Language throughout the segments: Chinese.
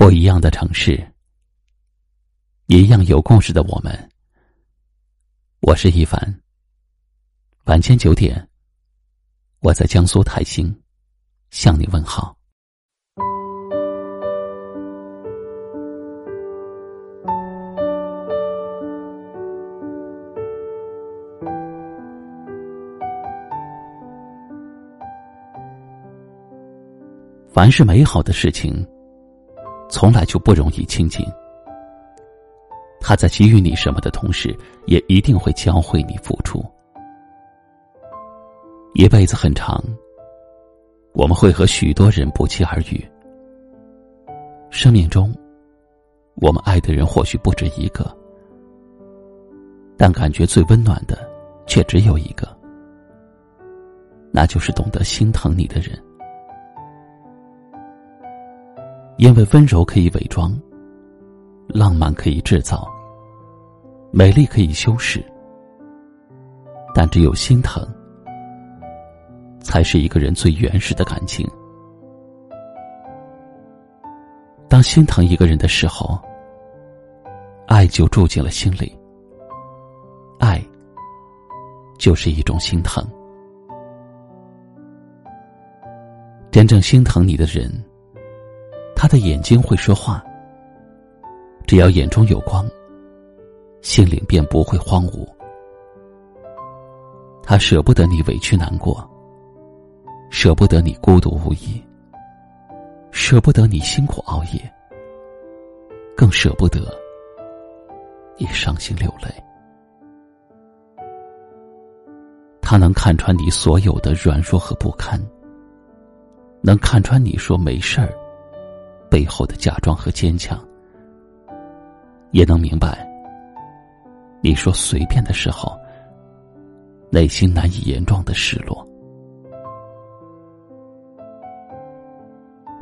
不一样的城市，一样有故事的我们。我是一凡。晚间九点，我在江苏泰兴向你问好。凡是美好的事情。从来就不容易亲近。他在给予你什么的同时，也一定会教会你付出。一辈子很长，我们会和许多人不期而遇。生命中，我们爱的人或许不止一个，但感觉最温暖的却只有一个，那就是懂得心疼你的人。因为温柔可以伪装，浪漫可以制造，美丽可以修饰，但只有心疼，才是一个人最原始的感情。当心疼一个人的时候，爱就住进了心里。爱，就是一种心疼。真正心疼你的人。他的眼睛会说话，只要眼中有光，心灵便不会荒芜。他舍不得你委屈难过，舍不得你孤独无依，舍不得你辛苦熬夜，更舍不得你伤心流泪。他能看穿你所有的软弱和不堪，能看穿你说没事儿。背后的假装和坚强，也能明白。你说随便的时候，内心难以言状的失落。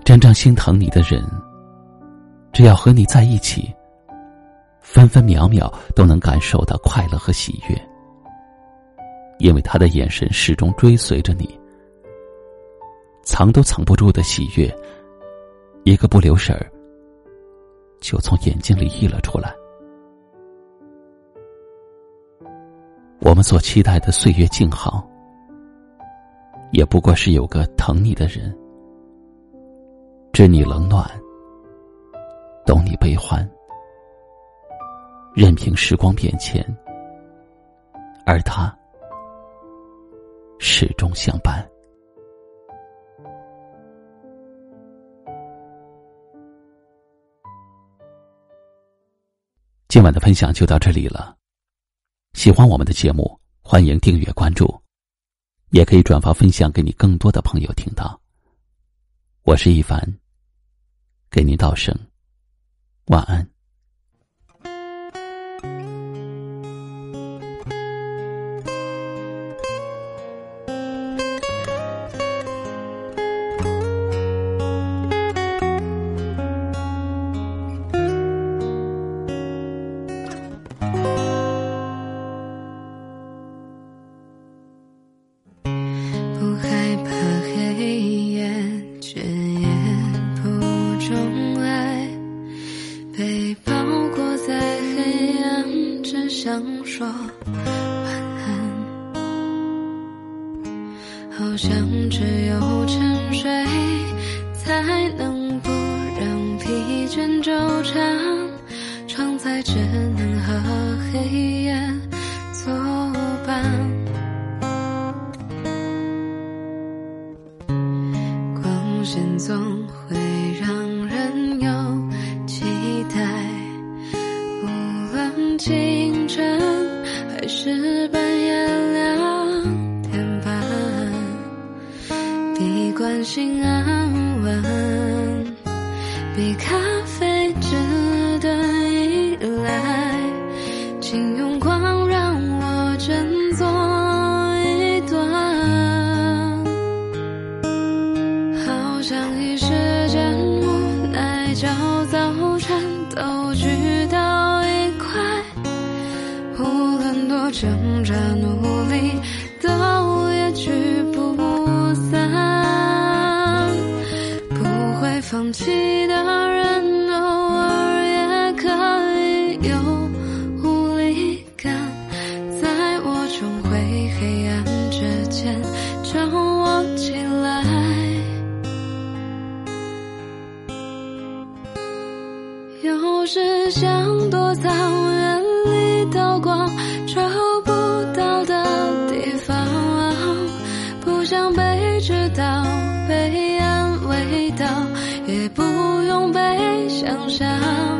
真正心疼你的人，只要和你在一起，分分秒秒都能感受到快乐和喜悦，因为他的眼神始终追随着你，藏都藏不住的喜悦。一个不留神儿，就从眼睛里溢了出来。我们所期待的岁月静好，也不过是有个疼你的人，知你冷暖，懂你悲欢，任凭时光变迁，而他始终相伴。今晚的分享就到这里了。喜欢我们的节目，欢迎订阅关注，也可以转发分享给你更多的朋友听到。我是一凡，给您道声晚安。好像只有沉睡才能不让疲倦纠缠，窗在只能和黑夜作伴。光线总会让人有期待，无论清晨还。是半夜两关心安稳，比咖啡值得依赖，请用光让我振作一段，好像一时间无奈焦躁颤抖剧到一块。无论多挣扎努力，放弃的人偶尔也可以有无力感，在我重回黑暗之前将我起来有时想躲藏，远离刀光，找不到的地方，不想被知道，被爱。味道，也不用被想象。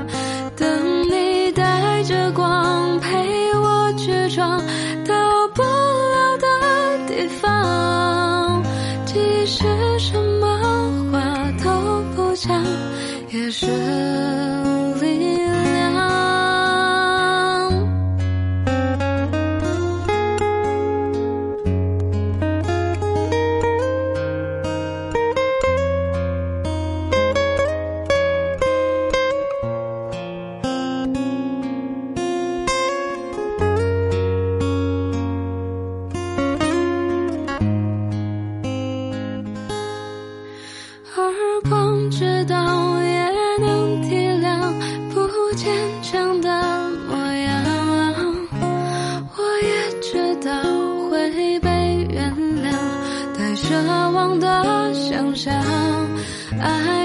I